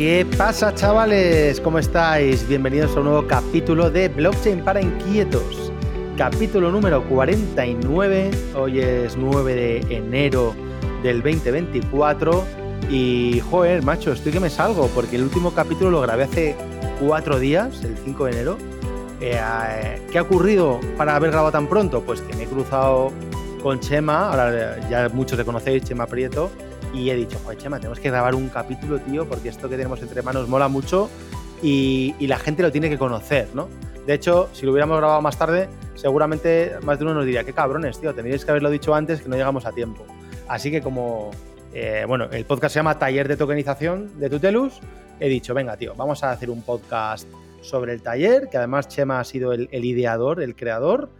¿Qué pasa chavales? ¿Cómo estáis? Bienvenidos a un nuevo capítulo de Blockchain para Inquietos. Capítulo número 49. Hoy es 9 de enero del 2024. Y joder, macho, estoy que me salgo porque el último capítulo lo grabé hace cuatro días, el 5 de enero. Eh, ¿Qué ha ocurrido para haber grabado tan pronto? Pues que me he cruzado con Chema, ahora ya muchos le conocéis, Chema Prieto y he dicho, joder, Chema, tenemos que grabar un capítulo, tío, porque esto que tenemos entre manos mola mucho y, la gente lo tiene que conocer, ¿no? De hecho, si lo hubiéramos grabado más tarde, seguramente más de uno nos diría, qué cabrones, tío, tendríais que haberlo dicho antes que no llegamos a tiempo. Así que como, eh, bueno, el podcast se llama Taller de Tokenización de Tutelus, he dicho, venga, tío, vamos a hacer un podcast sobre el taller, que además Chema ha sido el ideador, el creador,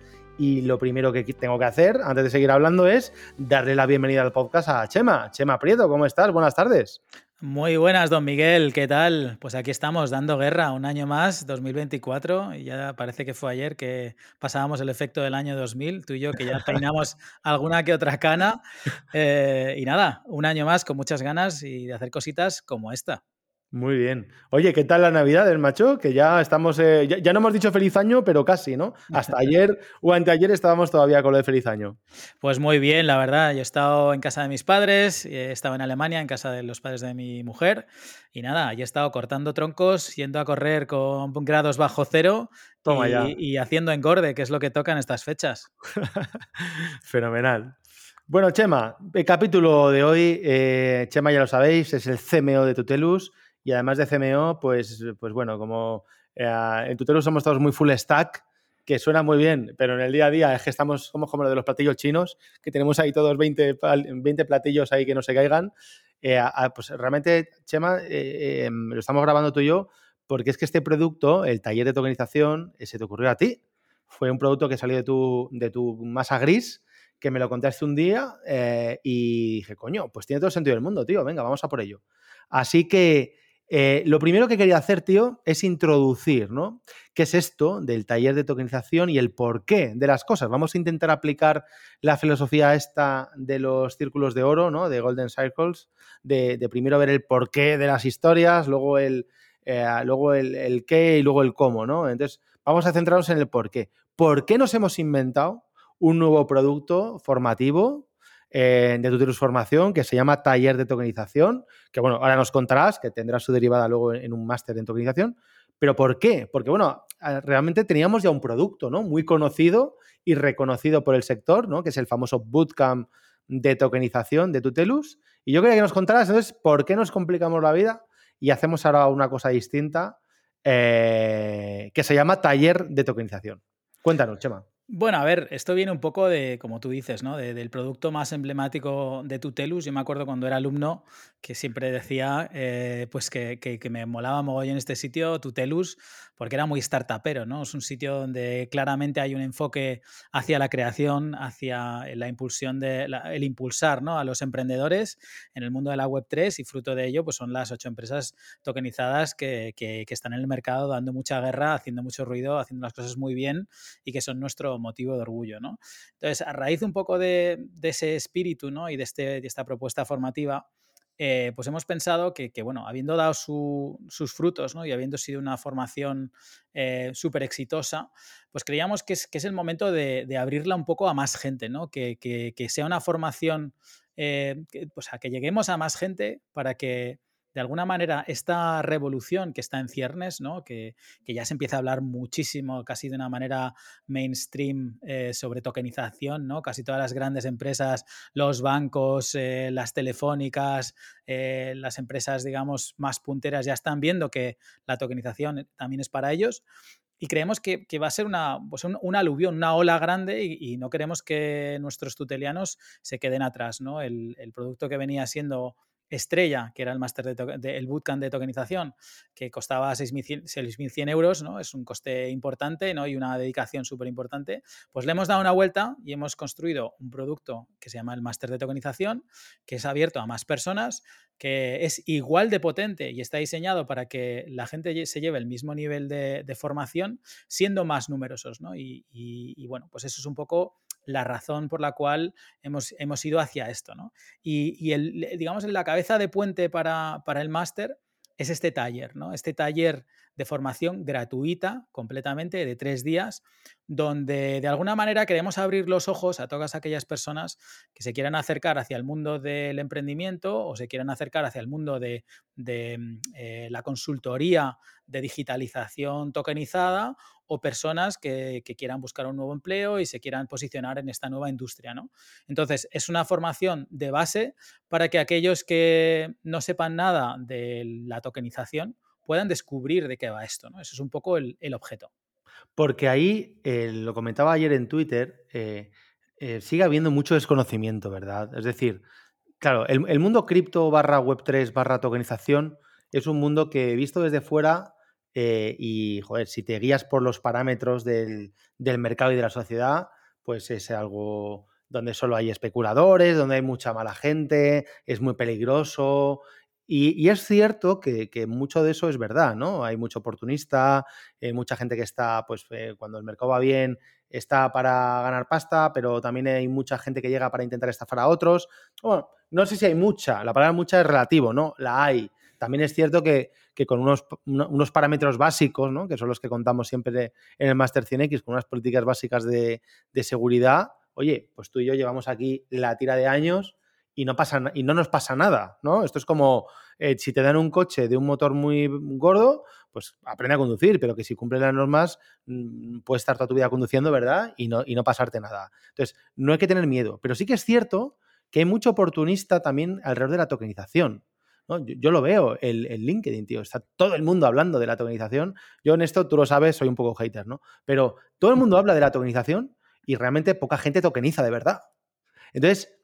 y lo primero que tengo que hacer, antes de seguir hablando, es darle la bienvenida al podcast a Chema. Chema Prieto, ¿cómo estás? Buenas tardes. Muy buenas, don Miguel, ¿qué tal? Pues aquí estamos dando guerra un año más, 2024, y ya parece que fue ayer que pasábamos el efecto del año 2000, tú y yo que ya peinamos alguna que otra cana, eh, y nada, un año más con muchas ganas y de hacer cositas como esta. Muy bien. Oye, ¿qué tal la Navidad del macho? Que ya estamos, eh, ya, no hemos dicho feliz año, pero casi, ¿no? Hasta ayer o anteayer estábamos todavía con lo de feliz año. Pues muy bien, la verdad. Yo he estado en casa de mis padres, he estado en Alemania, en casa de los padres de mi mujer, y nada, he estado cortando troncos, yendo a correr con grados bajo cero Toma y, ya. y haciendo engorde, que es lo que toca en estas fechas. Fenomenal. Bueno, Chema, el capítulo de hoy, eh, Chema ya lo sabéis, es el CMO de Tutelus y además de CMO, pues, pues bueno, como eh, en Tutelus somos todos muy full stack, que suena muy bien, pero en el día a día es que estamos somos como lo de los platillos chinos, que tenemos ahí todos 20, 20 platillos ahí que no se caigan. Eh, pues realmente, Chema, eh, em, lo estamos grabando tú y yo, porque es que este producto, el taller de tokenización, se te ocurrió a ti. Fue un producto que salió de tu, de tu masa gris, que me lo contaste un día y dije, coño, pues tiene todo el sentido del mundo, tío, venga, vamos a por ello. Así que eh, lo primero que quería hacer, tío, es introducir, ¿no? ¿Qué es esto del taller de tokenización y el porqué de las cosas? Vamos a intentar aplicar la filosofía esta de los círculos de oro, ¿no? De Golden Circles, de, primero ver el porqué de las historias, luego el, eh, luego el, qué y luego el cómo, ¿no? Entonces, vamos a centrarnos en el porqué. ¿Por qué nos hemos inventado un nuevo producto formativo eh, de tu transformación que se llama Taller de Tokenización, que bueno, ahora nos contarás, que tendrá su derivada luego en, un máster en tokenización. ¿Pero por qué? Porque, bueno, realmente teníamos ya un producto, ¿no? Muy conocido y reconocido por el sector, ¿no? Que es el famoso bootcamp de tokenización de Tutelus. Y yo quería que nos contaras, entonces, por qué nos complicamos la vida y hacemos ahora una cosa distinta eh, que se llama taller de tokenización. Cuéntanos, Chema. Bueno, a ver, esto viene un poco de, como tú dices, ¿no? del producto más emblemático de Tutelus. Yo me acuerdo cuando era alumno que siempre decía eh, pues que, que, me molaba mogollón este sitio, Tutelus, porque era muy startupero, ¿no? Es un sitio donde claramente hay un enfoque hacia la creación, hacia la impulsión de el impulsar ¿no? a los emprendedores en el mundo de la Web3 y fruto de ello pues son las ocho empresas tokenizadas que, que, están en el mercado dando mucha guerra, haciendo mucho ruido, haciendo las cosas muy bien y que son nuestro motivo de orgullo, ¿no? Entonces, a raíz un poco de, ese espíritu, ¿no? Y de, este, de esta propuesta formativa, eh, pues hemos pensado que, bueno, habiendo dado sus frutos ¿no? y habiendo sido una formación eh, súper exitosa, pues creíamos que es, que es el momento de, abrirla un poco a más gente, ¿no? que, que, sea una formación, eh, pues a que lleguemos a más gente para que de alguna manera esta revolución que está en ciernes, ¿no? que, ya se empieza a hablar muchísimo, casi de una manera mainstream eh, sobre tokenización, ¿no? casi todas las grandes empresas, los bancos, eh, las telefónicas, eh, las empresas, digamos, más punteras ya están viendo que la tokenización también es para ellos. Y creemos que, va a ser una, pues un, aluvión, una ola grande y, no queremos que nuestros tutelianos se queden atrás. ¿no? el producto que venía siendo estrella, que era el máster de, el bootcamp de tokenización, que costaba 6.100 euros, ¿no? Es un coste importante, ¿no? Y una dedicación súper importante. Pues le hemos dado una vuelta y hemos construido un producto que se llama el máster de tokenización, que es abierto a más personas, que es igual de potente y está diseñado para que la gente se lleve el mismo nivel de, formación, siendo más numerosos, ¿no? y bueno, pues eso es un poco la razón por la cual hemos, hemos ido hacia esto. ¿no? Y, el, digamos, en la cabeza de puente para, para el máster es este taller, ¿no? Este taller de formación gratuita, completamente, de tres días, donde de alguna manera queremos abrir los ojos a todas aquellas personas que se quieran acercar hacia el mundo del emprendimiento o se quieran acercar hacia el mundo de, mm, eh, la consultoría de digitalización tokenizada o personas que, quieran buscar un nuevo empleo y se quieran posicionar en esta nueva industria. ¿no? Entonces, es una formación de base para que aquellos que no sepan nada de la tokenización puedan descubrir de qué va esto. ¿no? Ese es un poco el, objeto. Porque ahí, eh, lo comentaba ayer en Twitter, eh, eh, sigue habiendo mucho desconocimiento, ¿verdad? Es decir, claro, el, mundo cripto barra Web3 barra tokenización es un mundo que visto desde fuera y, joder, si te guías por los parámetros del, mercado y de la sociedad, pues es algo donde solo hay especuladores, donde hay mucha mala gente, es muy peligroso. Y, es cierto que, mucho de eso es verdad, ¿no? Hay mucho oportunista, eh, mucha gente que está, pues eh, cuando el mercado va bien, está para ganar pasta, pero también hay mucha gente que llega para intentar estafar a otros. Bueno, no sé si hay mucha, la palabra mucha es relativo, ¿no? La hay. También es cierto que, con unos, unos, parámetros básicos, ¿no? que son los que contamos siempre en el Master 100X, con unas políticas básicas de, seguridad, oye, pues tú y yo llevamos aquí la tira de años y no, pasa, y no nos pasa nada, ¿no? Esto es como eh, si te dan un coche de un motor muy gordo, pues aprende a conducir, pero que si cumple las normas mm, puedes estar toda tu vida conduciendo, ¿verdad? Y no, y no pasarte nada. Entonces, no hay que tener miedo, pero sí que es cierto que hay mucho oportunista también alrededor de la tokenización. Yo, lo veo, el, LinkedIn, tío, está todo el mundo hablando de la tokenización. Yo en esto, tú lo sabes, soy un poco hater, ¿no? Pero todo el mundo habla de la tokenización y realmente poca gente tokeniza de verdad. Entonces,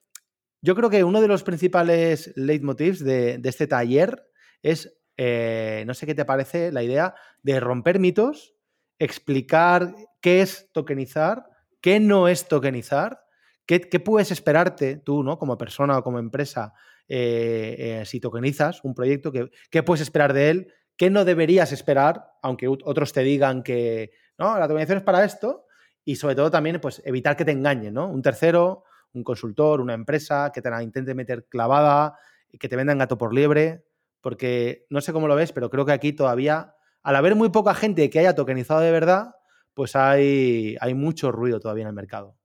yo creo que uno de los principales leitmotivs de, este taller es, eh, no sé qué te parece la idea de romper mitos, explicar qué es tokenizar, qué no es tokenizar, qué, qué puedes esperarte tú, ¿no? Como persona o como empresa eh, eh, si tokenizas un proyecto, ¿qué, puedes esperar de él? ¿Qué no deberías esperar, aunque otros te digan que no, la tokenización es para esto? Y sobre todo también, pues evitar que te engañen, ¿no? Un tercero, un consultor, una empresa que te la intente meter clavada, que te vendan gato por liebre, porque no sé cómo lo ves, pero creo que aquí todavía, al haber muy poca gente que haya tokenizado de verdad, pues hay, hay mucho ruido todavía en el mercado.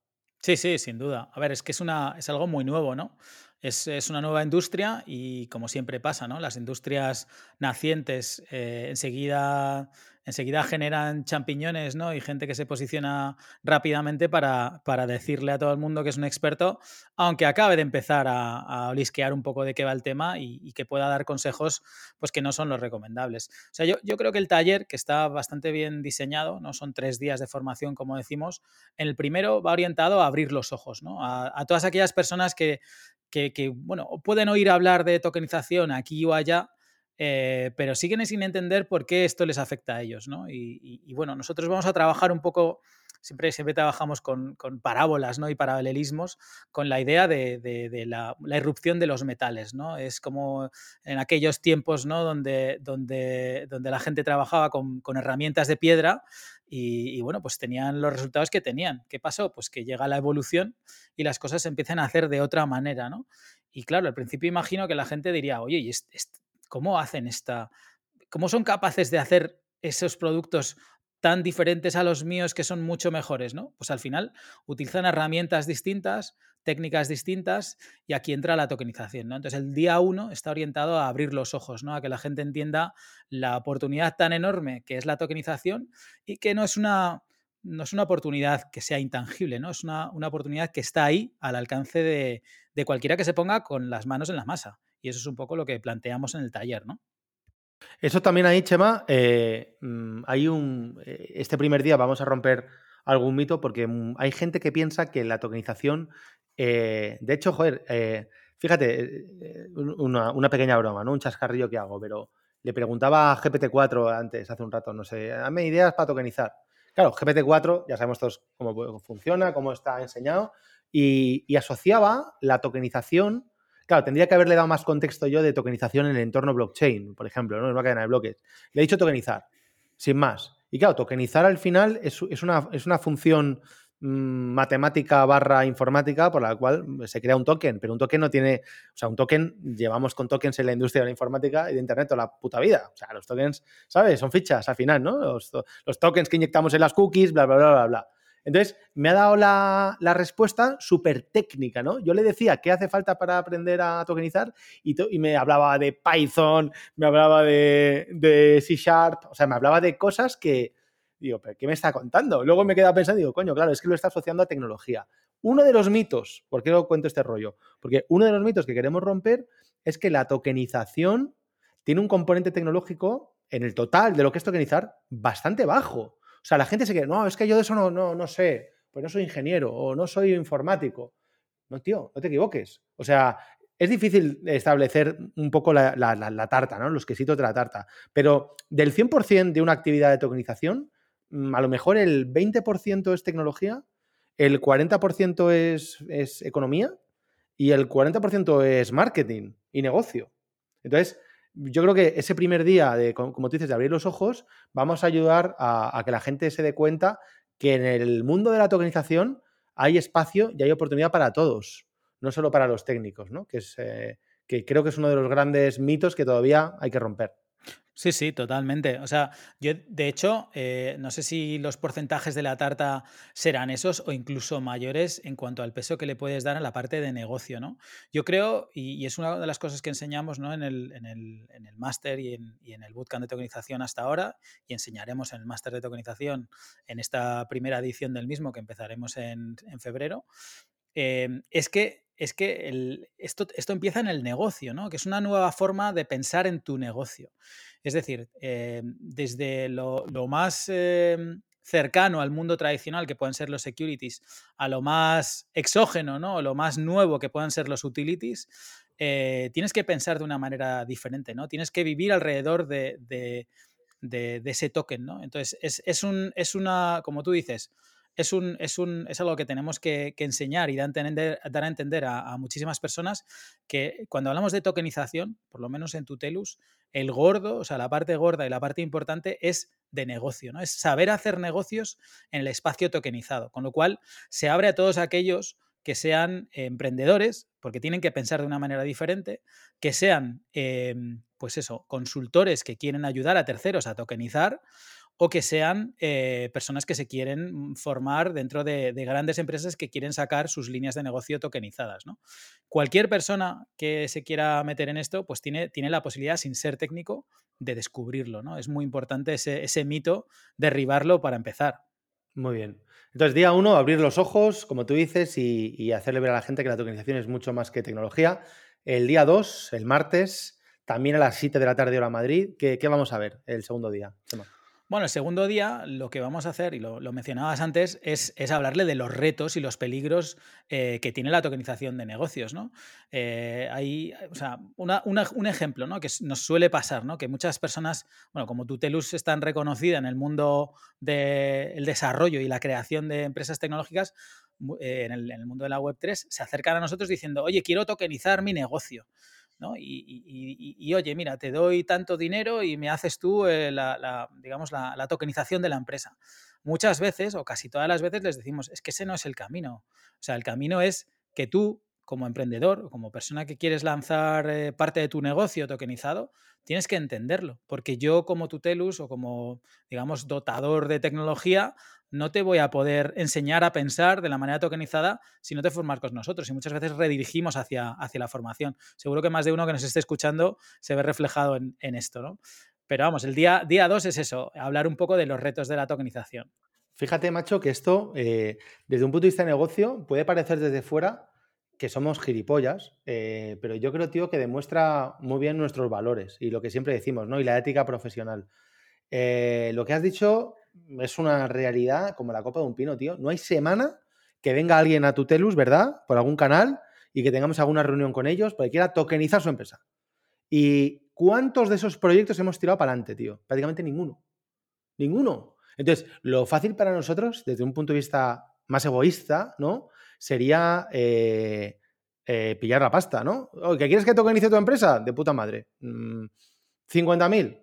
Sí, sí, sin duda. A ver, es que es, una, es algo muy nuevo, ¿no? Es, una nueva industria y como siempre pasa, ¿no? Las industrias nacientes eh, enseguida, enseguida generan champiñones, ¿no? Y gente que se posiciona rápidamente para, para decirle a todo el mundo que es un experto, aunque acabe de empezar a, a olisquear un poco de qué va el tema y, que pueda dar consejos pues que no son los recomendables. O sea, yo, yo creo que el taller, que está bastante bien diseñado, ¿no? Son tres días de formación, como decimos, en el primero va orientado a abrir los ojos, ¿no? a todas aquellas personas que que, bueno, pueden oír hablar de tokenización aquí o allá, eh, pero siguen sin entender por qué esto les afecta a ellos, ¿no? Y, bueno, nosotros vamos a trabajar un poco, siempre, siempre trabajamos con, parábolas, ¿no? Y paralelismos, con la idea de, la, irrupción de los metales, ¿no? Es como en aquellos tiempos, ¿no? Donde, donde, donde la gente trabajaba con, herramientas de piedra y, bueno, pues tenían los resultados que tenían. ¿Qué pasó? Pues que llega la evolución y las cosas se empiezan a hacer de otra manera, ¿no? Y claro, al principio imagino que la gente diría, oye, ¿y ¿cómo hacen esta? ¿Cómo son capaces de hacer esos productos tan diferentes a los míos que son mucho mejores, ¿no? Pues al final utilizan herramientas distintas, técnicas distintas y aquí entra la tokenización, ¿no? Entonces el día uno está orientado a abrir los ojos, ¿no? A que la gente entienda la oportunidad tan enorme que es la tokenización y que no es una, no es una oportunidad que sea intangible, ¿no? Es una, oportunidad que está ahí al alcance de, de cualquiera que se ponga con las manos en la masa. Y eso es un poco lo que planteamos en el taller, ¿no? Eso también ahí, Chema, eh, mm, hay un. Eh, este primer día vamos a romper algún mito porque mm, hay gente que piensa que la tokenización. Eh, de hecho, joder, fíjate, una, pequeña broma, ¿no? Un chascarrillo que hago, pero le preguntaba a GPT-4 antes, hace un rato, no sé, dame ideas para tokenizar. Claro, GPT-4, ya sabemos todos cómo funciona, cómo está enseñado, y asociaba la tokenización Claro, tendría que haberle dado más contexto yo de tokenización en el entorno blockchain, por ejemplo, ¿no? en una cadena de bloques. Le he dicho tokenizar, sin más. Y claro, tokenizar al final es, una, es una función mm, matemática barra informática por la cual se crea un token, pero un token no tiene, o sea, un token, llevamos con tokens en la industria de la informática y de Internet toda la puta vida. O sea, los tokens, ¿sabes? Son fichas al final, ¿no? Los, los tokens que inyectamos en las cookies, bla, bla, bla, bla, bla. Entonces, me ha dado la, respuesta súper técnica, ¿no? Yo le decía qué hace falta para aprender a tokenizar y, me hablaba de Python, me hablaba de, C Sharp, o sea, me hablaba de cosas que, digo, ¿pero qué me está contando? Luego me queda pensando, digo, coño, claro, es que lo está asociando a tecnología. Uno de los mitos, ¿por qué lo cuento este rollo? Porque uno de los mitos que queremos romper es que la tokenización tiene un componente tecnológico en el total de lo que es tokenizar bastante bajo. O sea, la gente se cree, no, es que yo de eso no, no, no sé, pues no soy ingeniero o no soy informático. No, tío, no te equivoques. O sea, es difícil establecer un poco la, tarta, ¿no? Los quesitos de la tarta. Pero del 100% de una actividad de tokenización, mm, a lo mejor el 20% es tecnología, el 40% es, es economía y el 40% es marketing y negocio. Entonces, yo creo que ese primer día, de, como tú dices, de abrir los ojos, vamos a ayudar a, que la gente se dé cuenta que en el mundo de la tokenización hay espacio y hay oportunidad para todos, no solo para los técnicos, ¿no? Que, es, eh, que creo que es uno de los grandes mitos que todavía hay que romper. Sí, sí, totalmente. O sea, yo de hecho, eh, no sé si los porcentajes de la tarta serán esos o incluso mayores en cuanto al peso que le puedes dar a la parte de negocio, ¿no? Yo creo, y, es una de las cosas que enseñamos ¿no? en el, en el, en el máster y en, en el bootcamp de tokenización hasta ahora, y enseñaremos en el máster de tokenización en esta primera edición del mismo que empezaremos en, en febrero, eh, es que es que esto, empieza en el negocio, ¿no? que es una nueva forma de pensar en tu negocio. Es decir, eh, desde lo, más eh, cercano al mundo tradicional, que pueden ser los securities, a lo más exógeno, ¿no? O lo más nuevo, que puedan ser los utilities, eh, tienes que pensar de una manera diferente, ¿no? Tienes que vivir alrededor de, ese token, ¿no? Entonces, es, un, es una, como tú dices, es, un, es, un, es algo que tenemos que, enseñar y dar a entender, a, muchísimas personas que cuando hablamos de tokenización, por lo menos en Tutelus, el gordo, o sea, la parte gorda y la parte importante es de negocio, ¿no? Es saber hacer negocios en el espacio tokenizado, con lo cual se abre a todos aquellos que sean emprendedores, porque tienen que pensar de una manera diferente, que sean, em, pues eso, consultores que quieren ayudar a terceros a tokenizar, o que sean eh, personas que se quieren formar dentro de, grandes empresas que quieren sacar sus líneas de negocio tokenizadas. ¿no? Cualquier persona que se quiera meter en esto, pues tiene, tiene la posibilidad, sin ser técnico, de descubrirlo. ¿no? Es muy importante ese, ese mito, derribarlo para empezar. Muy bien. Entonces, día uno, abrir los ojos, como tú dices, y, hacerle ver a la gente que la tokenización es mucho más que tecnología. El día dos, el martes, también a las 7 de la tarde hora Madrid. ¿Qué, ¿Qué, vamos a ver el segundo día? Bueno, el segundo día lo que vamos a hacer, y lo, mencionabas antes, es, hablarle de los retos y los peligros eh, que tiene la tokenización de negocios. ¿no? Eh, hay, o sea, un ejemplo ¿no? que nos suele pasar, ¿no? que muchas personas, bueno, como Tutelus es tan reconocida en el mundo del desarrollo y la creación de empresas tecnológicas, eh, en, el, en el mundo de la Web3, se acercan a nosotros diciendo, oye, quiero tokenizar mi negocio. Y, oye, mira, te doy tanto dinero y me haces tú eh, la, digamos, la, tokenización de la empresa. Muchas veces, o casi todas las veces, les decimos, es que ese no es el camino. O sea, el camino es que tú, como emprendedor, o como persona que quieres lanzar eh, parte de tu negocio tokenizado, tienes que entenderlo. Porque yo, como tutelus o como, digamos, dotador de tecnología, no te voy a poder enseñar a pensar de la manera tokenizada si no te formas con nosotros. Y muchas veces redirigimos hacia, hacia la formación. Seguro que más de uno que nos esté escuchando se ve reflejado en, esto, ¿no? Pero vamos, el día, día dos es eso, hablar un poco de los retos de la tokenización. Fíjate, macho, que esto, eh, desde un punto de vista de negocio, puede parecer desde fuera que somos gilipollas, eh, pero yo creo, tío, que demuestra muy bien nuestros valores y lo que siempre decimos, ¿no? Y la ética profesional. Eh, lo que has dicho es una realidad como la copa de un pino, tío. No hay semana que venga alguien a Tutelus, ¿verdad? Por algún canal y que tengamos alguna reunión con ellos porque quiera tokenizar su empresa. ¿Y cuántos de esos proyectos hemos tirado para adelante, tío? Prácticamente ninguno. Ninguno. Entonces, lo fácil para nosotros, desde un punto de vista más egoísta, ¿no? Sería eh, eh, pillar la pasta, ¿no? ¿Que quieres que tokenice tu empresa? De puta madre. 50.000. Mm,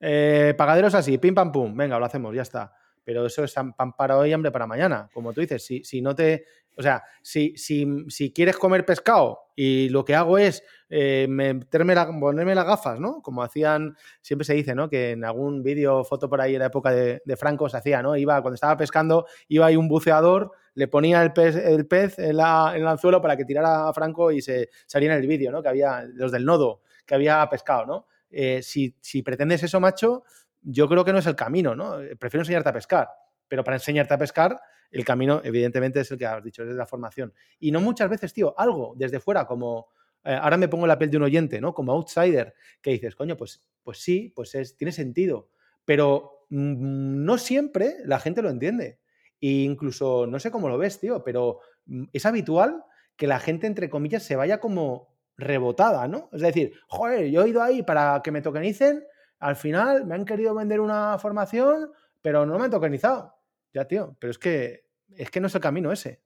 eh, pagaderos así, pim pam pum, venga, lo hacemos, ya está. Pero eso es pan para hoy hambre para mañana, como tú dices. Si, si no te o sea, si, si, quieres comer pescado y lo que hago es eh, meterme ponerme las gafas, ¿no? Como hacían, siempre se dice, ¿no? Que en algún vídeo, foto por ahí en la época de, Franco se hacía, ¿no? Iba, cuando estaba pescando, iba ahí un buceador, le ponía el pez, el pez en, la, en el anzuelo para que tirara a Franco y se saliera en el vídeo, ¿no? Que había, los del nodo, que había pescado, ¿no? Eh, si, si pretendes eso, macho, yo creo que no es el camino, ¿no? Prefiero enseñarte a pescar, pero para enseñarte a pescar el camino, evidentemente, es el que has dicho, es la formación. Y no muchas veces, tío, algo desde fuera, como eh, ahora me pongo la piel de un oyente, ¿no? Como outsider, que dices, coño, pues, pues sí, pues es, tiene sentido. Pero mm, no siempre la gente lo entiende. E incluso, no sé cómo lo ves, tío, pero mm, es habitual que la gente, entre comillas, se vaya como rebotada, ¿no? Es decir, joder, yo he ido ahí para que me tokenicen, al final me han querido vender una formación, pero no me han tokenizado. Ya, tío, pero es que, es que no es el camino ese.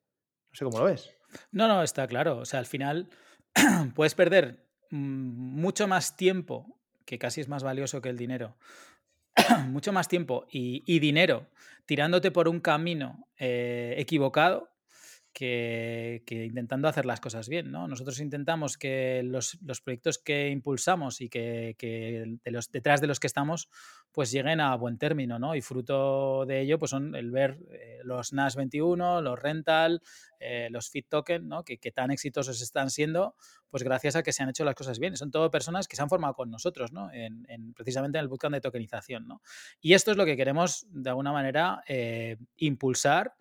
No sé cómo lo ves. No, no, está claro. O sea, al final puedes perder mm, mucho más tiempo, que casi es más valioso que el dinero, mucho más tiempo y, dinero tirándote por un camino eh, equivocado que, intentando hacer las cosas bien. ¿no? Nosotros intentamos que los, proyectos que impulsamos y que, de los, detrás de los que estamos pues lleguen a buen término. ¿no? Y fruto de ello pues son el ver eh, los NAS 21, los Rental, eh, los Fit Token, ¿no? que, tan exitosos están siendo pues gracias a que se han hecho las cosas bien. Son todo personas que se han formado con nosotros, ¿no? en, precisamente en el bootcamp de tokenización. ¿no? Y esto es lo que queremos de alguna manera eh, impulsar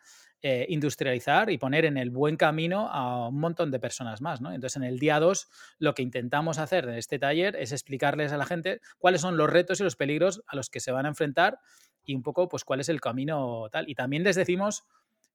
eh, industrializar y poner en el buen camino a un montón de personas más. ¿no? Entonces, en el día 2, lo que intentamos hacer en este taller es explicarles a la gente cuáles son los retos y los peligros a los que se van a enfrentar y un poco, pues, cuál es el camino tal. Y también les decimos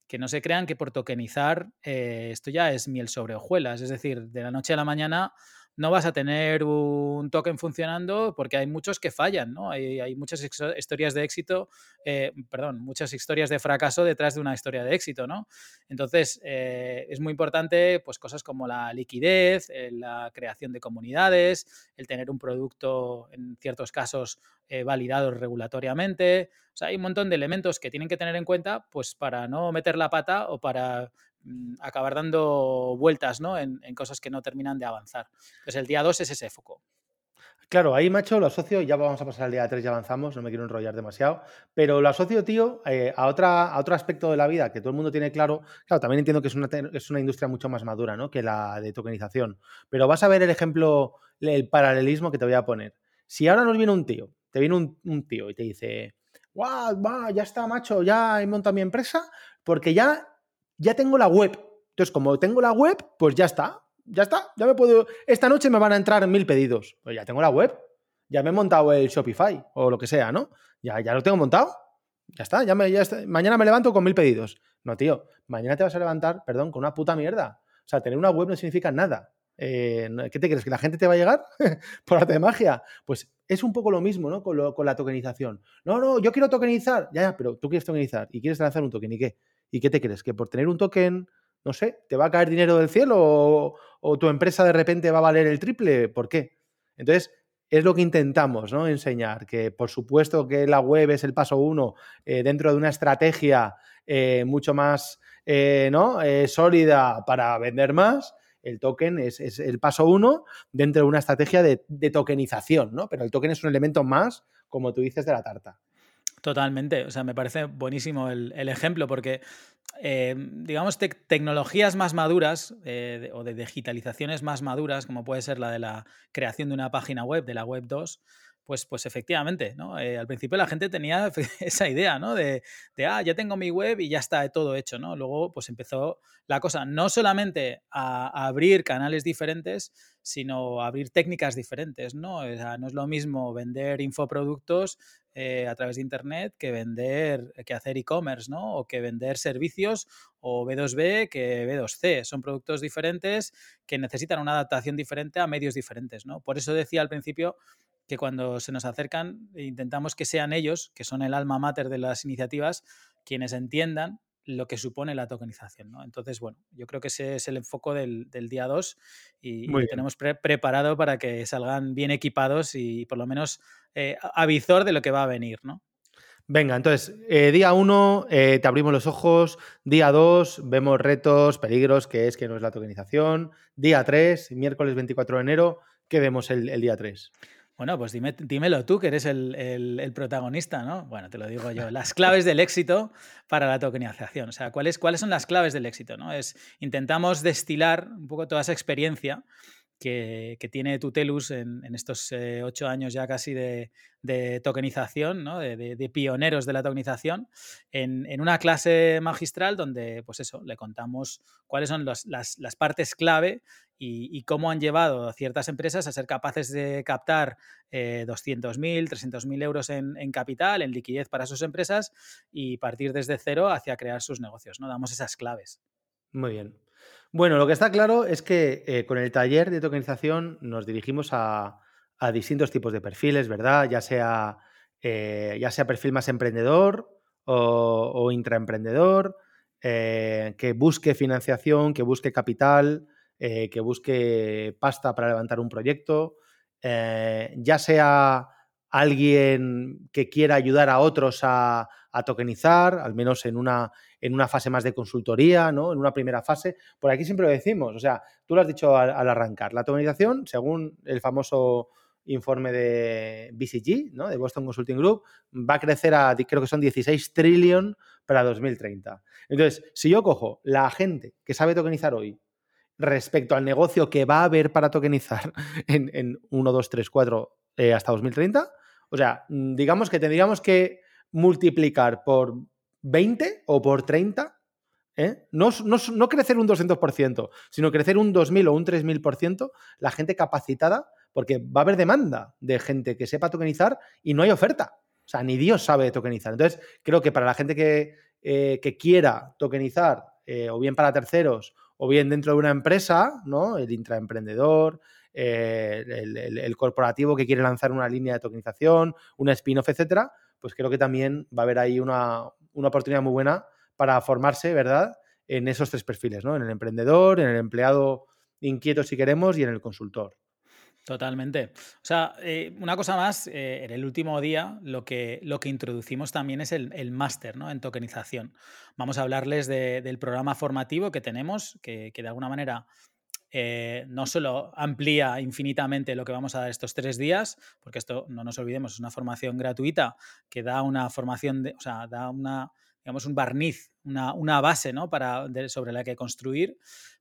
que no se crean que por tokenizar eh, esto ya es miel sobre hojuelas, es decir, de la noche a la mañana no vas a tener un token funcionando porque hay muchos que fallan, ¿no? Hay, muchas historias de éxito, eh, perdón, muchas historias de fracaso detrás de una historia de éxito, ¿no? Entonces, eh, es muy importante, pues, cosas como la liquidez, eh, la creación de comunidades, el tener un producto, en ciertos casos, validado regulatoriamente. O sea, hay un montón de elementos que tienen que tener en cuenta, pues, para no meter la pata o para acabar dando vueltas ¿no? en, cosas que no terminan de avanzar. Entonces el día 2 es ese foco. Claro, ahí, macho, lo asocio, ya vamos a pasar al día 3, ya avanzamos, no me quiero enrollar demasiado, pero lo asocio, tío, eh, a, otra, a otro aspecto de la vida que todo el mundo tiene claro. Claro, también entiendo que es una, es una industria mucho más madura ¿no? que la de tokenización, pero vas a ver el ejemplo, el paralelismo que te voy a poner. Si ahora nos viene un tío, te viene un, tío y te dice, guau, wow, ya está, macho, ya he montado mi empresa, porque ya ya tengo la web. Entonces, como tengo la web, pues ya está. Ya está. Ya me puedo. Esta noche me van a entrar mil pedidos. Pues ya tengo la web. Ya me he montado el Shopify o lo que sea, ¿no? Ya, ya lo tengo montado. Ya está, ya, me, ya Mañana me levanto con mil pedidos. No, tío. Mañana te vas a levantar, perdón, con una puta mierda. O sea, tener una web no significa nada. Eh, ¿Qué te crees? ¿Que la gente te va a llegar por arte de magia? Pues es un poco lo mismo, ¿no? Con, con, la tokenización. No, no, yo quiero tokenizar. Ya, ya, pero tú quieres tokenizar y quieres lanzar un token. ¿Y qué? ¿Y qué te crees? ¿Que por tener un token, no sé, te va a caer dinero del cielo o, tu empresa de repente va a valer el triple? ¿Por qué? Entonces, es lo que intentamos ¿no? enseñar, que por supuesto que la web es el paso uno eh, dentro de una estrategia eh, mucho más eh, ¿no? sólida para vender más. El token es, el paso uno dentro de una estrategia de, tokenización, ¿no? Pero el token es un elemento más, como tú dices, de la tarta. Totalmente, o sea, me parece buenísimo el, ejemplo porque, eh, digamos, tecnologías más maduras eh, o de digitalizaciones más maduras, como puede ser la de la creación de una página web, de la web 2, pues, pues efectivamente, ¿no? Eh, al principio la gente tenía esa idea, ¿no? De, ah, ya tengo mi web y ya está todo hecho, ¿no? Luego, pues empezó la cosa no solamente a, abrir canales diferentes, sino a abrir técnicas diferentes, ¿no? O sea, no es lo mismo vender infoproductos eh, a través de Internet que vender, que hacer e-commerce, ¿no? O que vender servicios o B2B que B2C. Son productos diferentes que necesitan una adaptación diferente a medios diferentes, ¿no? Por eso decía al principio que cuando se nos acercan intentamos que sean ellos, que son el alma mater de las iniciativas, quienes entiendan lo que supone la tokenización. ¿no? Entonces, bueno, yo creo que ese es el enfoque del, día 2 y, lo tenemos preparado para que salgan bien equipados y por lo menos eh, avisor de lo que va a venir. ¿no? Venga, entonces, eh, día 1 eh, te abrimos los ojos, día 2 vemos retos, peligros, que es que no es la tokenización, día 3, miércoles 24 de enero, ¿qué vemos el, día 3? Bueno, pues dime, dímelo tú, que eres el, protagonista, ¿no? Bueno, te lo digo yo. Las claves del éxito para la tokenización. O sea, ¿cuáles, cuáles son las claves del éxito? ¿no? Es, intentamos destilar un poco toda esa experiencia que, tiene Tutelus en, estos eh, ocho años ya casi de, tokenización, ¿no? de, pioneros de la tokenización, en, una clase magistral donde, pues eso, le contamos cuáles son las, partes clave y, cómo han llevado a ciertas empresas a ser capaces de captar eh, 200.000, 300.000 euros en, capital, en liquidez para sus empresas y partir desde cero hacia crear sus negocios. ¿no? Damos esas claves. Muy bien. Bueno, lo que está claro es que eh, con el taller de tokenización nos dirigimos a, distintos tipos de perfiles, ¿verdad? Ya sea, eh, ya sea perfil más emprendedor o, intraemprendedor, eh, que busque financiación, que busque capital, que busque pasta para levantar un proyecto, ya sea alguien que quiera ayudar a otros a, tokenizar, al menos en una, en una fase más de consultoría, ¿no? En una primera fase. Por aquí siempre lo decimos, o sea, tú lo has dicho al, arrancar, la tokenización, según el famoso informe de BCG, ¿no? de Boston Consulting Group, va a crecer a, creo que son 16 trillion para 2030. Entonces, si yo cojo la gente que sabe tokenizar hoy respecto al negocio que va a haber para tokenizar en, en 1, 2, 3, 4 hasta 2030, o sea, mm, digamos que tendríamos que multiplicar por 20 o por 30, ¿eh? no, no, crecer un 200%, sino crecer un 2.000 o un 3.000%, la gente capacitada, porque va a haber demanda de gente que sepa tokenizar y no hay oferta. O sea, ni Dios sabe tokenizar. Entonces, creo que para la gente que, eh, quiera tokenizar, eh, o bien para terceros, o bien dentro de una empresa, ¿no? El intraemprendedor, el, corporativo que quiere lanzar una línea de tokenización, un spin-off, etcétera, pues creo que también va a haber ahí una, oportunidad muy buena para formarse, ¿verdad? En esos tres perfiles, ¿no? En el emprendedor, en el empleado inquieto si queremos y en el consultor. Totalmente. O sea, eh, una cosa más, eh, en el último día lo que, lo que introducimos también es el, máster ¿no? en tokenización. Vamos a hablarles del programa formativo que tenemos, que, que de alguna manera eh, no solo amplía infinitamente lo que vamos a dar estos tres días, porque esto no nos olvidemos, es una formación gratuita que da una formación, de, o sea, da una, digamos, un barniz, una, una base ¿no? Para, sobre la que construir,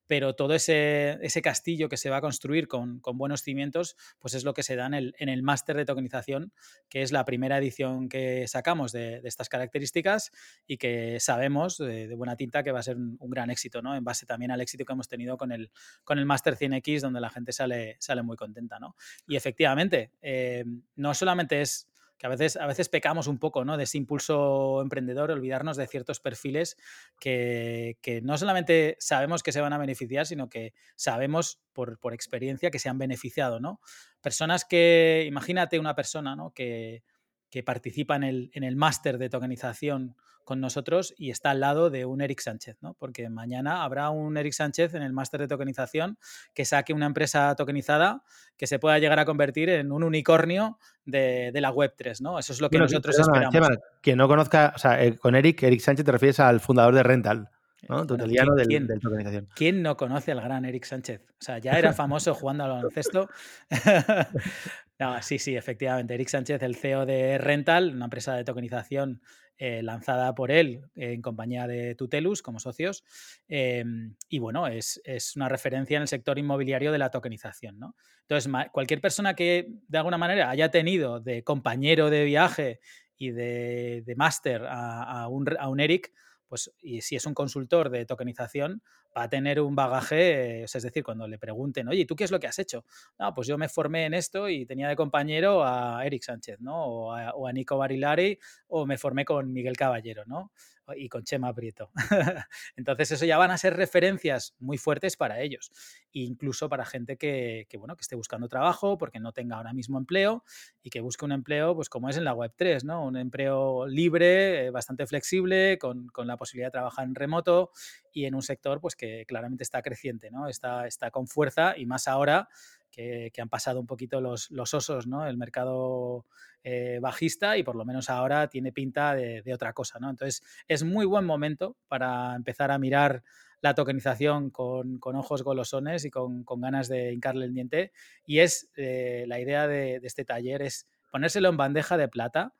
pero todo ese, ese, castillo que se va a construir con, con, buenos cimientos, pues es lo que se da en el, en el máster de tokenización, que es la primera edición que sacamos de, de estas características y que sabemos de, buena tinta que va a ser un, gran éxito, ¿no? En base también al éxito que hemos tenido con el, con el máster 100X, donde la gente sale, sale muy contenta, ¿no? Y efectivamente, eh, no solamente es que a veces, a veces pecamos un poco ¿no? de ese impulso emprendedor, olvidarnos de ciertos perfiles que, no solamente sabemos que se van a beneficiar, sino que sabemos por, experiencia que se han beneficiado. ¿no? Personas que, imagínate una persona ¿no? que, que participa en el, en el máster de tokenización con nosotros y está al lado de un Eric Sánchez, ¿no? Porque mañana habrá un Eric Sánchez en el máster de tokenización que saque una empresa tokenizada que se pueda llegar a convertir en un unicornio de, la Web3, ¿no? Eso es lo que nosotros esperamos. que no conozca, o sea, eh, con Eric, Eric Sánchez te refieres al fundador de Rental. ¿No? Tuteliano del, ¿quién, del tokenización. ¿Quién no conoce al gran Eric Sánchez? O sea, ya era famoso jugando al baloncesto. no, sí, sí, efectivamente. Eric Sánchez, el CEO de Rental, una empresa de tokenización eh, lanzada por él en compañía de Tutelus como socios. Em, y bueno, es, una referencia en el sector inmobiliario de la tokenización. ¿no? Entonces, cualquier persona que de alguna manera haya tenido de compañero de viaje y de, máster a, un, a un Eric, pues y si es un consultor de tokenización, va a tener un bagaje, es decir, cuando le pregunten, oye, ¿tú qué es lo que has hecho? No, pues yo me formé en esto y tenía de compañero a Eric Sánchez, ¿no? O a, o a Nico Barilari, o me formé con Miguel Caballero, ¿no? y con Chema Prieto. Entonces eso ya van a ser referencias muy fuertes para ellos, incluso para gente que, bueno, que esté buscando trabajo porque no tenga ahora mismo empleo y que busque un empleo, pues como es en la Web3, ¿no? Un empleo libre, eh, bastante flexible, con, la posibilidad de trabajar en remoto y en un sector pues que claramente está creciente, ¿no? Está, está con fuerza y más ahora que, han pasado un poquito los, osos, ¿no? El mercado eh, bajista y por lo menos ahora tiene pinta de, otra cosa, ¿no? Entonces es muy buen momento para empezar a mirar la tokenización con, ojos golosones y con, ganas de hincarle el diente. Y es eh, la idea de, de, este taller es ponérselo en bandeja de plata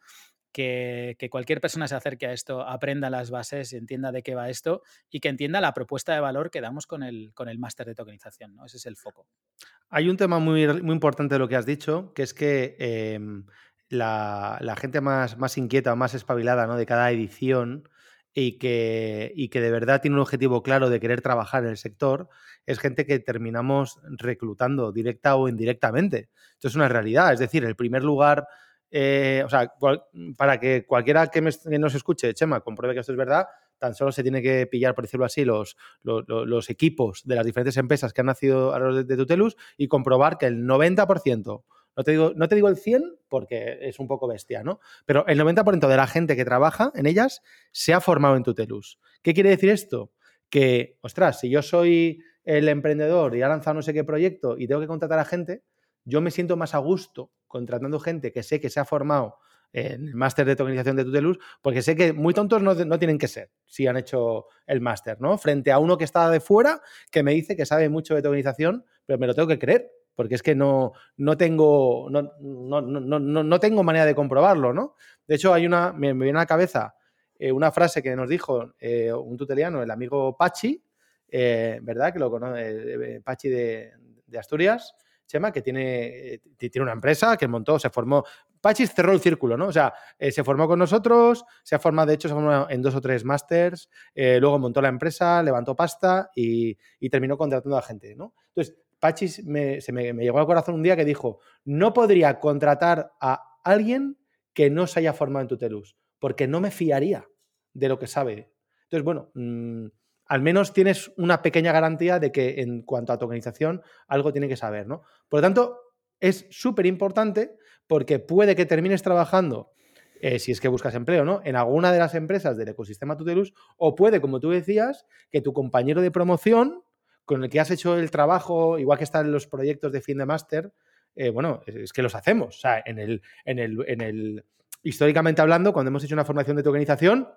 que, cualquier persona se acerque a esto, aprenda las bases, entienda de qué va esto y que entienda la propuesta de valor que damos con el, con el máster de tokenización. Ese es el foco. Hay un tema muy, muy importante de lo que has dicho, que es que em, la, gente más, más inquieta más espabilada ¿no? de cada edición y que, y que de verdad tiene un objetivo claro de querer trabajar en el sector, es gente que terminamos reclutando directa o indirectamente. Esto es una realidad. Es decir, el primer lugar eh, o sea, para que cualquiera que, nos escuche, Chema, compruebe que esto es verdad, tan solo se tiene que pillar, por decirlo así, los, los, equipos de las diferentes empresas que han nacido a los de, Tutelus y comprobar que el 90%, no te, digo, no te digo el 100 porque es un poco bestia, ¿no? Pero el 90% de la gente que trabaja en ellas se ha formado en Tutelus. ¿Qué quiere decir esto? Que, ostras, si yo soy el emprendedor y ha lanzado no sé qué proyecto y tengo que contratar a gente, yo me siento más a gusto contratando gente que sé que se ha formado en el máster de tokenización de Tutelus, porque sé que muy tontos no, tienen que ser si han hecho el máster, ¿no? Frente a uno que está de fuera, que me dice que sabe mucho de tokenización, pero me lo tengo que creer, porque es que no, no, tengo, no, no, tengo manera de comprobarlo, ¿no? De hecho, hay una, me, viene a la cabeza eh, una frase que nos dijo eh, un tuteliano, el amigo Pachi, eh, ¿verdad? Que lo conoce, Pachi de Asturias, Chema, que tiene, tiene una empresa que montó, se formó. Pachis cerró el círculo, ¿no? O sea, eh, se formó con nosotros, se ha formado, de hecho, se formó en dos o tres másters, eh, luego montó la empresa, levantó pasta y, terminó contratando a gente, ¿no? Entonces, Pachis me, se me, llegó al corazón un día que dijo: No podría contratar a alguien que no se haya formado en Tutelus, porque no me fiaría de lo que sabe. Entonces, bueno. Mm, al menos tienes una pequeña garantía de que en cuanto a tokenización algo tiene que saber, ¿no? Por lo tanto, es súper importante porque puede que termines trabajando, eh, si es que buscas empleo, ¿no? En alguna de las empresas del ecosistema Tutelus, o puede, como tú decías, que tu compañero de promoción, con el que has hecho el trabajo, igual que están los proyectos de fin de máster, eh, bueno, es que los hacemos. O sea, en el, en el, en el, históricamente hablando, cuando hemos hecho una formación de tokenización,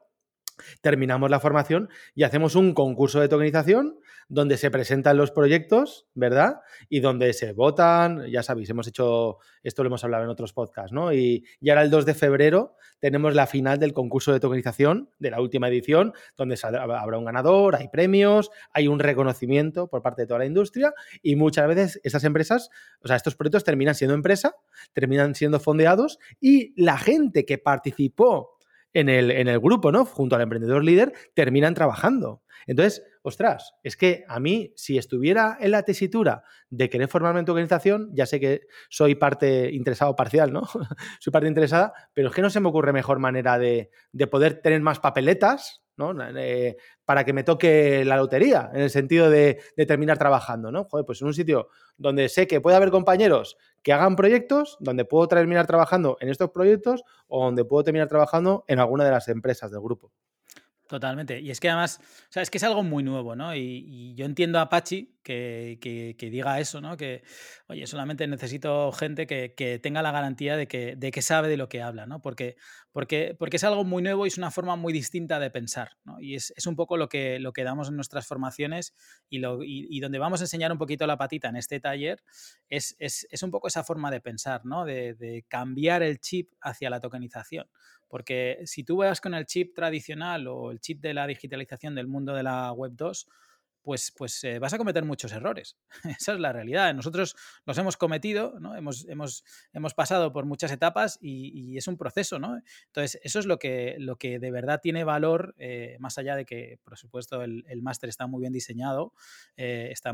terminamos la formación y hacemos un concurso de tokenización donde se presentan los proyectos, ¿verdad? Y donde se votan, ya sabéis, hemos hecho, esto lo hemos hablado en otros podcasts, ¿no? Y, y ahora el 2 de febrero tenemos la final del concurso de tokenización de la última edición, donde habrá un ganador, hay premios, hay un reconocimiento por parte de toda la industria y muchas veces esas empresas, o sea, estos proyectos terminan siendo empresa, terminan siendo fondeados y la gente que participó en el, en el grupo, ¿no? Junto al emprendedor líder, terminan trabajando. Entonces, ostras, es que a mí, si estuviera en la tesitura de querer formarme en tu organización, ya sé que soy parte interesado parcial, ¿no? soy parte interesada, pero es que no se me ocurre mejor manera de, de poder tener más papeletas, ¿no? Eh, para que me toque la lotería, en el sentido de, de, terminar trabajando, ¿no? Joder, pues en un sitio donde sé que puede haber compañeros que hagan proyectos, donde puedo terminar trabajando en estos proyectos o donde puedo terminar trabajando en alguna de las empresas del grupo. Totalmente. Y es que además, o sea, es que es algo muy nuevo, ¿no? Y, yo entiendo a Pachi que, que, diga eso, ¿no? Que, oye, solamente necesito gente que, que, tenga la garantía de que, de que sabe de lo que habla, ¿no? Porque, porque, porque es algo muy nuevo y es una forma muy distinta de pensar, ¿no? Y es, es un poco lo que, lo que damos en nuestras formaciones y, lo, y, donde vamos a enseñar un poquito la patita en este taller es, es, es un poco esa forma de pensar, ¿no? De, de cambiar el chip hacia la tokenización. Porque si tú vas con el chip tradicional o el chip de la digitalización del mundo de la Web 2, pues, pues eh, vas a cometer muchos errores. Esa es la realidad. Nosotros los hemos cometido, ¿no? hemos, hemos, hemos pasado por muchas etapas y, es un proceso. ¿no? Entonces, eso es lo que, lo que de verdad tiene valor, eh, más allá de que, por supuesto, el, máster está muy bien diseñado, eh, está,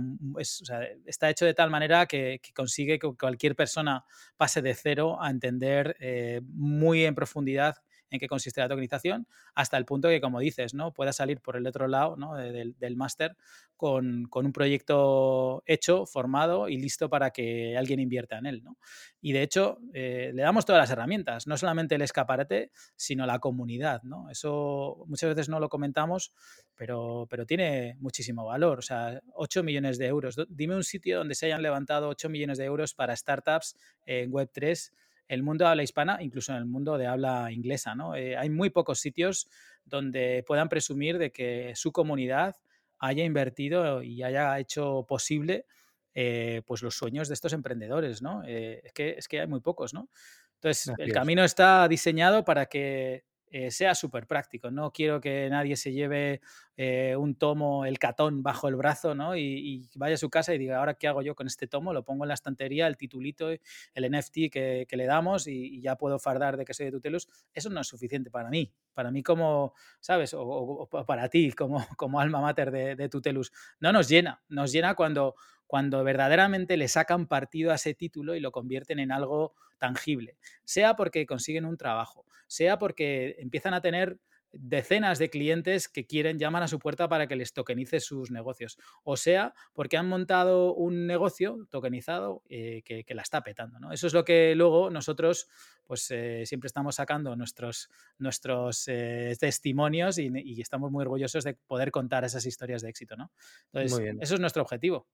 está hecho de tal manera que, consigue que cualquier persona pase de cero a entender muy en profundidad en qué consiste la tokenización, hasta el punto que, como dices, ¿no? pueda salir por el otro lado ¿no? del, del máster con, con, un proyecto hecho, formado y listo para que alguien invierta en él. ¿no? Y de hecho, eh, le damos todas las herramientas, no solamente el escaparate, sino la comunidad. ¿no? Eso muchas veces no lo comentamos, pero, pero tiene muchísimo valor. O sea, 8 millones de euros. Dime un sitio donde se hayan levantado 8 millones de euros para startups en Web3 el mundo de habla hispana, incluso en el mundo de habla inglesa. ¿no? Eh, hay muy pocos sitios donde puedan presumir de que su comunidad haya invertido y haya hecho posible eh, pues los sueños de estos emprendedores, ¿no? Eh, es, que, es que hay muy pocos, ¿no? Entonces, el camino está diseñado para que eh, sea súper práctico. No quiero que nadie se lleve eh, un tomo, el catón, bajo el brazo ¿no? Y, vaya a su casa y diga, ahora qué hago yo con este tomo, lo pongo en la estantería, el titulito, el NFT que, le damos y, ya puedo fardar de que soy de Tutelus. Eso no es suficiente para mí, para mí como, ¿sabes? O, para ti como, como alma mater de, de Tutelus. No nos llena, nos llena cuando cuando verdaderamente le sacan partido a ese título y lo convierten en algo tangible, sea porque consiguen un trabajo, sea porque empiezan a tener decenas de clientes que quieren, llaman a su puerta para que les tokenice sus negocios. O sea, porque han montado un negocio tokenizado eh, que, la está petando. ¿no? Eso es lo que luego nosotros pues eh, siempre estamos sacando nuestros, nuestros eh, testimonios y, estamos muy orgullosos de poder contar esas historias de éxito. ¿no? Entonces, eso es nuestro objetivo.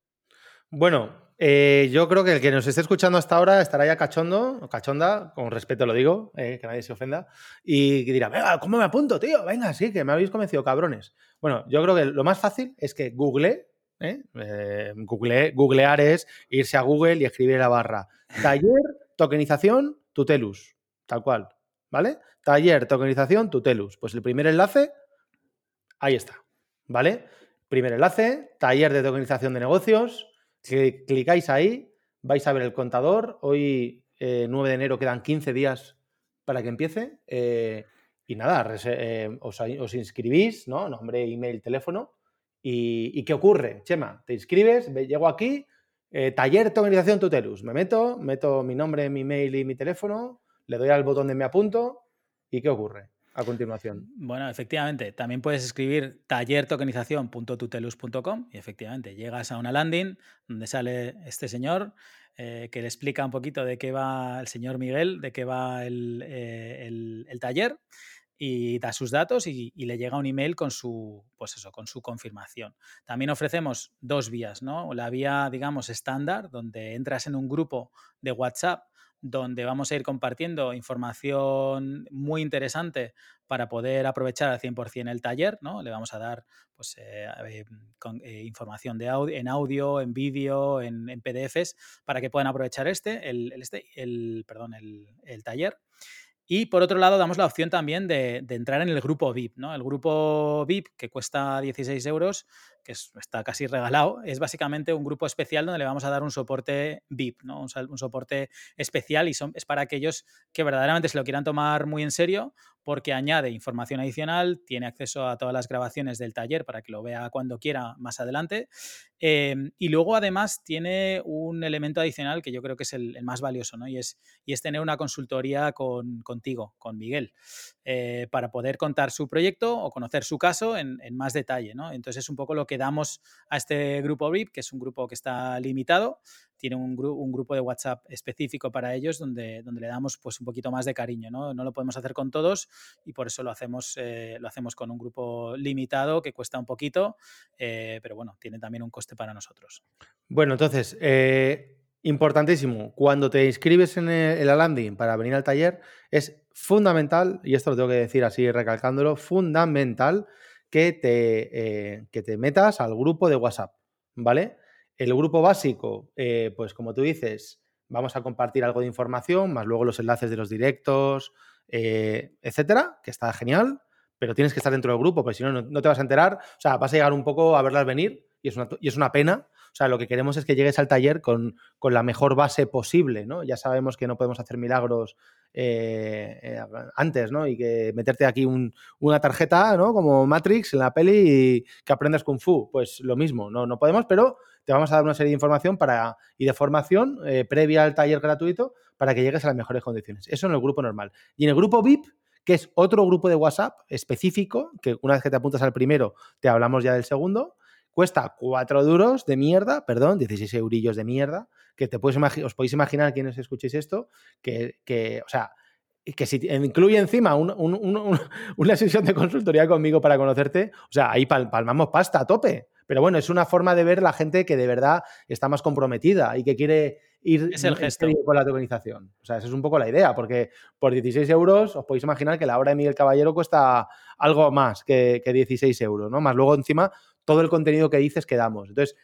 Bueno, eh, yo creo que el que nos esté escuchando hasta ahora estará ya cachondo, cachonda, con respeto lo digo, eh, que nadie se ofenda, y dirá, venga, ¿cómo me apunto, tío? Venga, sí, que me habéis convencido, cabrones. Bueno, yo creo que lo más fácil es que Google, ¿eh? Google, googlear es irse a Google y escribir la barra. Taller, tokenización, tutelus, tal cual, ¿vale? Taller, tokenización, tutelus. Pues el primer enlace, ahí está, ¿vale? Primer enlace, taller de tokenización de negocios, si clicáis ahí, vais a ver el contador. Hoy, 9 eh, de enero, quedan 15 días para que empiece. Eh, y nada, eh, os, inscribís, ¿no? Nombre, email, teléfono. Y, qué ocurre? Chema, te inscribes, llego aquí, taller de organización Tutelus. Me meto, meto mi nombre, mi email y mi teléfono, le doy al botón de me apunto. ¿Y qué ocurre? A continuación. Bueno, efectivamente, también puedes escribir tallertokenización.tutelus.com y efectivamente llegas a una landing donde sale este señor eh, que le explica un poquito de qué va el señor Miguel, de qué va el, eh, taller y da sus datos y, y, le llega un email con su, pues eso, con su confirmación. También ofrecemos dos vías, ¿no? La vía, digamos, estándar, donde entras en un grupo de WhatsApp donde vamos a ir compartiendo información muy interesante para poder aprovechar al 100% el taller, ¿no? Le vamos a dar pues, eh, eh, información de audio, en audio, en vídeo, en, PDFs, para que puedan aprovechar este, el, este, el, perdón, el, el taller. Y por otro lado, damos la opción también de, de, entrar en el grupo VIP. ¿no? El grupo VIP, que cuesta 16 euros, que está casi regalado, es básicamente un grupo especial donde le vamos a dar un soporte VIP, ¿no? un, soporte especial y son, es para aquellos que verdaderamente se lo quieran tomar muy en serio porque añade información adicional, tiene acceso a todas las grabaciones del taller para que lo vea cuando quiera más adelante. Em, y luego además tiene un elemento adicional que yo creo que es el, más valioso, ¿no? Y es, y es tener una consultoría con, contigo, con Miguel, eh, para poder contar su proyecto o conocer su caso en, en más detalle, ¿no? Entonces es un poco lo que damos a este grupo VIP, que es un grupo que está limitado, tiene un, grupo de WhatsApp específico para ellos donde, donde le damos pues un poquito más de cariño, ¿no? No lo podemos hacer con todos y por eso lo hacemos, eh, lo hacemos con un grupo limitado que cuesta un poquito, eh, pero bueno, tiene también un coste para nosotros. Bueno, entonces, eh, importantísimo, cuando te inscribes en, el, la landing para venir al taller, es fundamental, y esto lo tengo que decir así recalcándolo, fundamental que te, eh, que te metas al grupo de WhatsApp, ¿vale? El grupo básico, eh, pues como tú dices, vamos a compartir algo de información, más luego los enlaces de los directos, eh, etcétera, que está genial, pero tienes que estar dentro del grupo, porque si no, no te vas a enterar, o sea, vas a llegar un poco a verlas venir y es una, y es una pena. O sea, lo que queremos es que llegues al taller con, con la mejor base posible, ¿no? Ya sabemos que no podemos hacer milagros eh, eh, antes, ¿no? Y que meterte aquí una tarjeta, ¿no? Como Matrix en la peli y que aprendas Kung Fu. Pues lo mismo, no, no podemos, pero te vamos a dar una serie de información para, y de formación eh, previa al taller gratuito para que llegues a las mejores condiciones. Eso en el grupo normal. Y en el grupo VIP, que es otro grupo de WhatsApp específico, que una vez que te apuntas al primero, te hablamos ya del segundo. Cuesta 4 duros de mierda, perdón, 16 eurillos de mierda, que te puedes os podéis imaginar quienes escuchéis esto, que, que o sea, que si incluye encima una sesión de consultoría conmigo para conocerte, o sea, ahí palmamos pasta a tope. Pero bueno, es una forma de ver la gente que de verdad está más comprometida y que quiere ir es el gesto. con la tokenización. O sea, esa es un poco la idea, porque por 16 euros os podéis imaginar que la hora de Miguel Caballero cuesta algo más que, 16 euros, ¿no? Más luego encima todo el contenido que dices que damos. Entonces,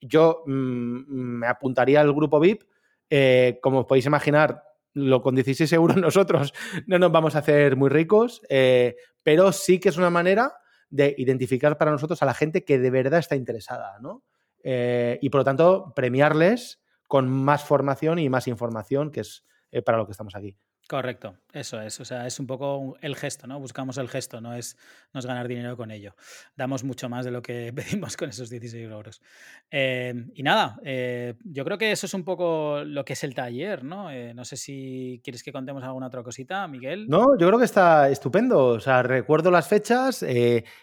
yo mm, me apuntaría al grupo VIP. Eh, como podéis imaginar, lo con 16 euros nosotros no nos vamos a hacer muy ricos, eh, pero sí que es una manera de identificar para nosotros a la gente que de verdad está interesada, ¿no? Eh, y por lo tanto, premiarles con más formación y más información, que es para lo que estamos aquí. Correcto, eso es. O sea, es un poco el gesto, ¿no? Buscamos el gesto, no es, no es ganar dinero con ello. Damos mucho más de lo que pedimos con esos 16 euros. Eh, y nada, eh, yo creo que eso es un poco lo que es el taller, ¿no? Eh, no sé si quieres que contemos alguna otra cosita, Miguel. No, yo creo que está estupendo. O sea, recuerdo las fechas.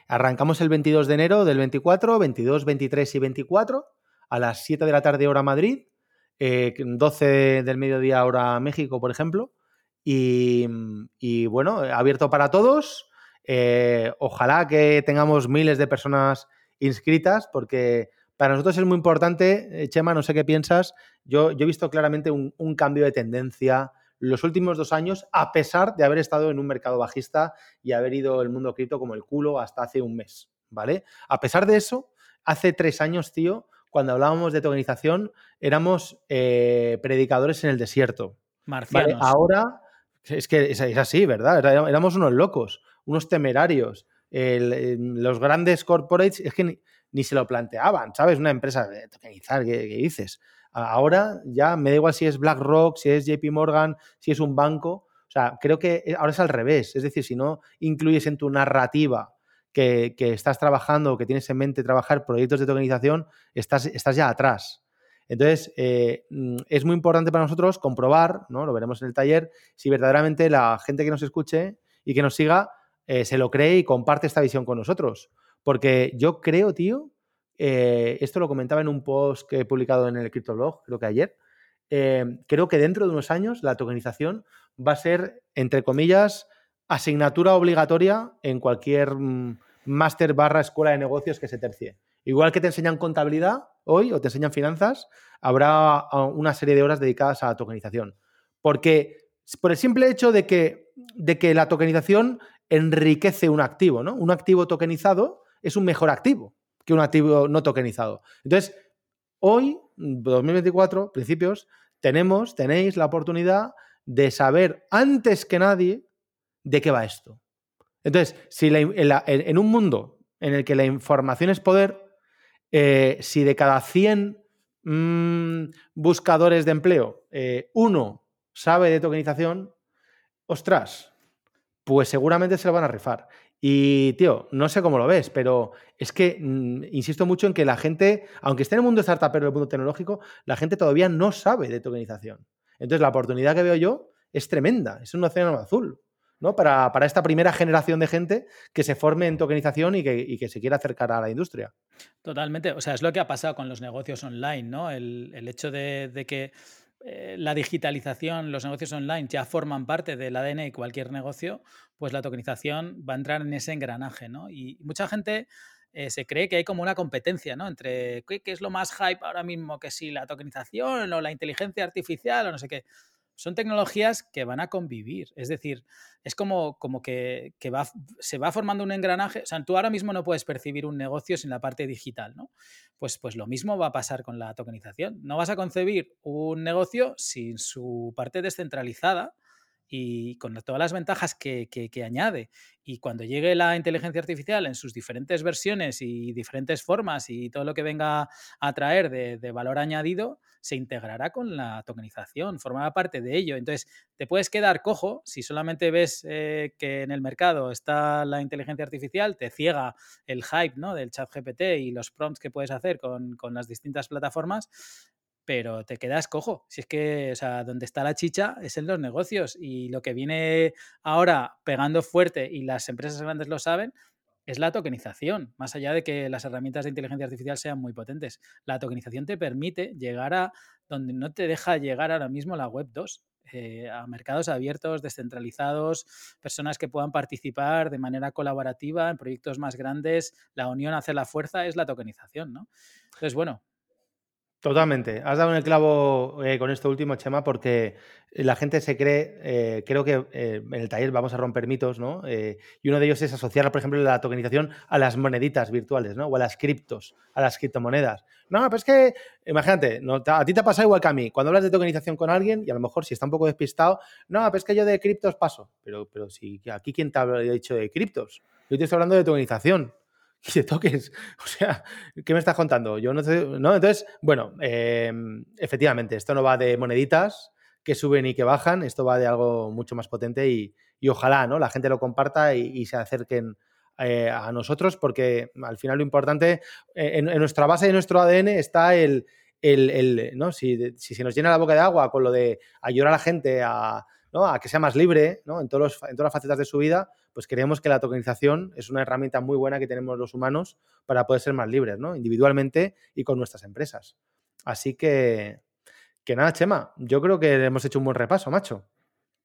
arrancamos el 22 de enero del 24, 22, 23 y 24 a las 7 de la tarde hora Madrid, 12 del mediodía hora México, por ejemplo. Y, bueno, abierto para todos. Eh, ojalá que tengamos miles de personas inscritas, porque para nosotros es muy importante, eh, Chema, no sé qué piensas, yo, yo he visto claramente un, cambio de tendencia los últimos dos años, a pesar de haber estado en un mercado bajista y haber ido el mundo cripto como el culo hasta hace un mes, ¿vale? A pesar de eso, hace tres años, tío, cuando hablábamos de tokenización, éramos eh, predicadores en el desierto. Marcianos. Ahora es que es, así, ¿verdad? Éramos unos locos, unos temerarios. los grandes corporates es que ni, se lo planteaban, ¿sabes? Una empresa de tokenizar, ¿qué, dices? Ahora ya me da igual si es BlackRock, si es JP Morgan, si es un banco. O sea, creo que eh, ahora es al revés. Es decir, si no incluyes en tu narrativa que, estás trabajando o que tienes en mente trabajar proyectos de tokenización, estás, estás ya atrás. Entonces, eh, mm, es muy importante para nosotros comprobar, ¿no? Lo veremos en el taller, si verdaderamente la gente que nos escuche y que nos siga eh, se lo cree y comparte esta visión con nosotros. Porque yo creo, tío, eh, esto lo comentaba en un post que he publicado en el CryptoBlog, creo que ayer, creo que dentro de unos años la tokenización va a ser, entre comillas, asignatura obligatoria en cualquier mm, máster barra escuela de negocios que se tercie. Igual que te enseñan contabilidad hoy o te enseñan finanzas, habrá ah, una serie de horas dedicadas a la tokenización. Porque por el simple hecho de que, de que la tokenización enriquece un activo, ¿no? Un activo tokenizado es un mejor activo que un activo no tokenizado. Entonces, hoy, 2024, principios, tenemos, tenéis la oportunidad de saber antes que nadie de qué va esto. Entonces, si en un mundo en el que la información es poder, eh, si de cada 100 mm, buscadores de empleo, eh, uno sabe de tokenización, ostras, pues seguramente se lo van a rifar. Y, tío, no sé cómo lo ves, pero es que mm, insisto mucho en que la gente, aunque esté en el mundo startup, pero en el mundo tecnológico, la gente todavía no sabe de tokenización. Entonces, la oportunidad que veo yo es tremenda, es un océano azul. ¿No? Para, esta primera generación de gente que se forme en tokenización y que, se quiera acercar a la industria. Totalmente. O sea, es lo que ha pasado con los negocios online, ¿no? El, hecho de, que eh, la digitalización, los negocios online ya forman parte del ADN de cualquier negocio, pues la tokenización va a entrar en ese engranaje, ¿no? Y mucha gente eh, se cree que hay como una competencia, ¿no? Entre qué, qué, es lo más hype ahora mismo, que si la tokenización o la inteligencia artificial o no sé qué son tecnologías que van a convivir. Es decir, es como, como que, va, se va formando un engranaje. O sea, tú ahora mismo no puedes percibir un negocio sin la parte digital, ¿no? Pues, pues lo mismo va a pasar con la tokenización. No vas a concebir un negocio sin su parte descentralizada y con todas las ventajas que, añade. Y cuando llegue la inteligencia artificial en sus diferentes versiones y diferentes formas y todo lo que venga a traer de, valor añadido, se integrará con la tokenización, formará parte de ello. Entonces, te puedes quedar cojo si solamente ves eh, que en el mercado está la inteligencia artificial, te ciega el hype ¿no? del chat GPT y los prompts que puedes hacer con, con las distintas plataformas pero te quedas cojo. Si es que, o sea, donde está la chicha es en los negocios y lo que viene ahora pegando fuerte y las empresas grandes lo saben, es la tokenización, más allá de que las herramientas de inteligencia artificial sean muy potentes. La tokenización te permite llegar a donde no te deja llegar ahora mismo la web 2. Eh, a mercados abiertos, descentralizados, personas que puedan participar de manera colaborativa en proyectos más grandes. La unión hace la fuerza es la tokenización, ¿no? Entonces, bueno, Totalmente. Has dado en el clavo eh, con esto último, Chema, porque la gente se cree, eh, creo que eh, en el taller vamos a romper mitos, ¿no? y uno de ellos es asociar, por ejemplo, la tokenización a las moneditas virtuales, ¿no? O a las criptos, a las criptomonedas. No, pero es que, imagínate, no, a ti te ha pasado igual que a mí. Cuando hablas de tokenización con alguien, y a lo mejor si está un poco despistado, no, pero es que yo de criptos paso. Pero, pero si aquí quién te ha dicho de criptos. Yo te estoy hablando de tokenización y de toques. O sea, ¿qué me estás contando? Yo no sé. ¿no? Entonces, bueno, em, efectivamente, esto no va de moneditas que suben y que bajan, esto va de algo mucho más potente y, ojalá ¿no? la gente lo comparta y, se acerquen eh, a nosotros, porque al final lo importante, eh, en, nuestra base de nuestro ADN está el, el, ¿no? Si, si, se nos llena la boca de agua con lo de ayudar a la gente a, ¿no? a que sea más libre ¿no? en, todos en todas las facetas de su vida, pues creemos que la tokenización es una herramienta muy buena que tenemos los humanos para poder ser más libres, ¿no? Individualmente y con nuestras empresas. Así que, que nada, Chema, yo creo que hemos hecho un buen repaso, macho.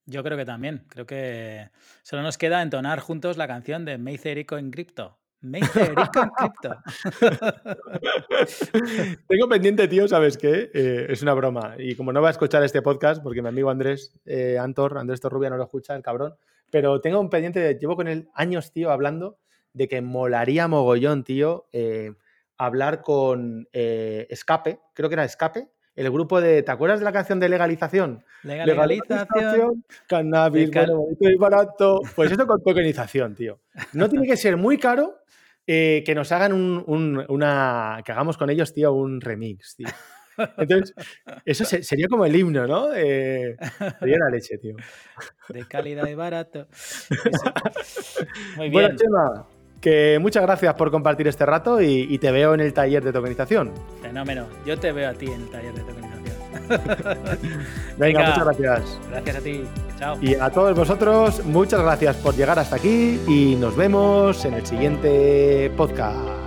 Yo creo que también. Creo que solo nos queda entonar juntos la canción de Meizerico en Crypto. Meizerico en Crypto. Tengo pendiente, tío, ¿sabes qué? Eh, es una broma. Y como no va a escuchar este podcast, porque mi amigo Andrés eh, Antor, Andrés Torrubia no lo escucha, el cabrón, pero tengo un pendiente, llevo con él años, tío, hablando de que molaría mogollón, tío, eh, hablar con eh, Escape, creo que era Escape, el grupo de, ¿te acuerdas de la canción de legalización? Legalización. cannabis, bueno, bonito y barato. Pues eso con tokenización, tío. No tiene que ser muy caro eh, que nos hagan un, una, que hagamos con ellos, tío, un remix, tío. Entonces, eso sería como el himno, ¿no? Eh, sería la leche, tío. De calidad y barato. Muy bien. Bueno, Chema, que muchas gracias por compartir este rato y, te veo en el taller de tokenización. Fenómeno. Yo te veo a ti en el taller de tokenización. Venga, muchas gracias. Gracias a ti. Chao. Y a todos vosotros, muchas gracias por llegar hasta aquí y nos vemos en el siguiente podcast.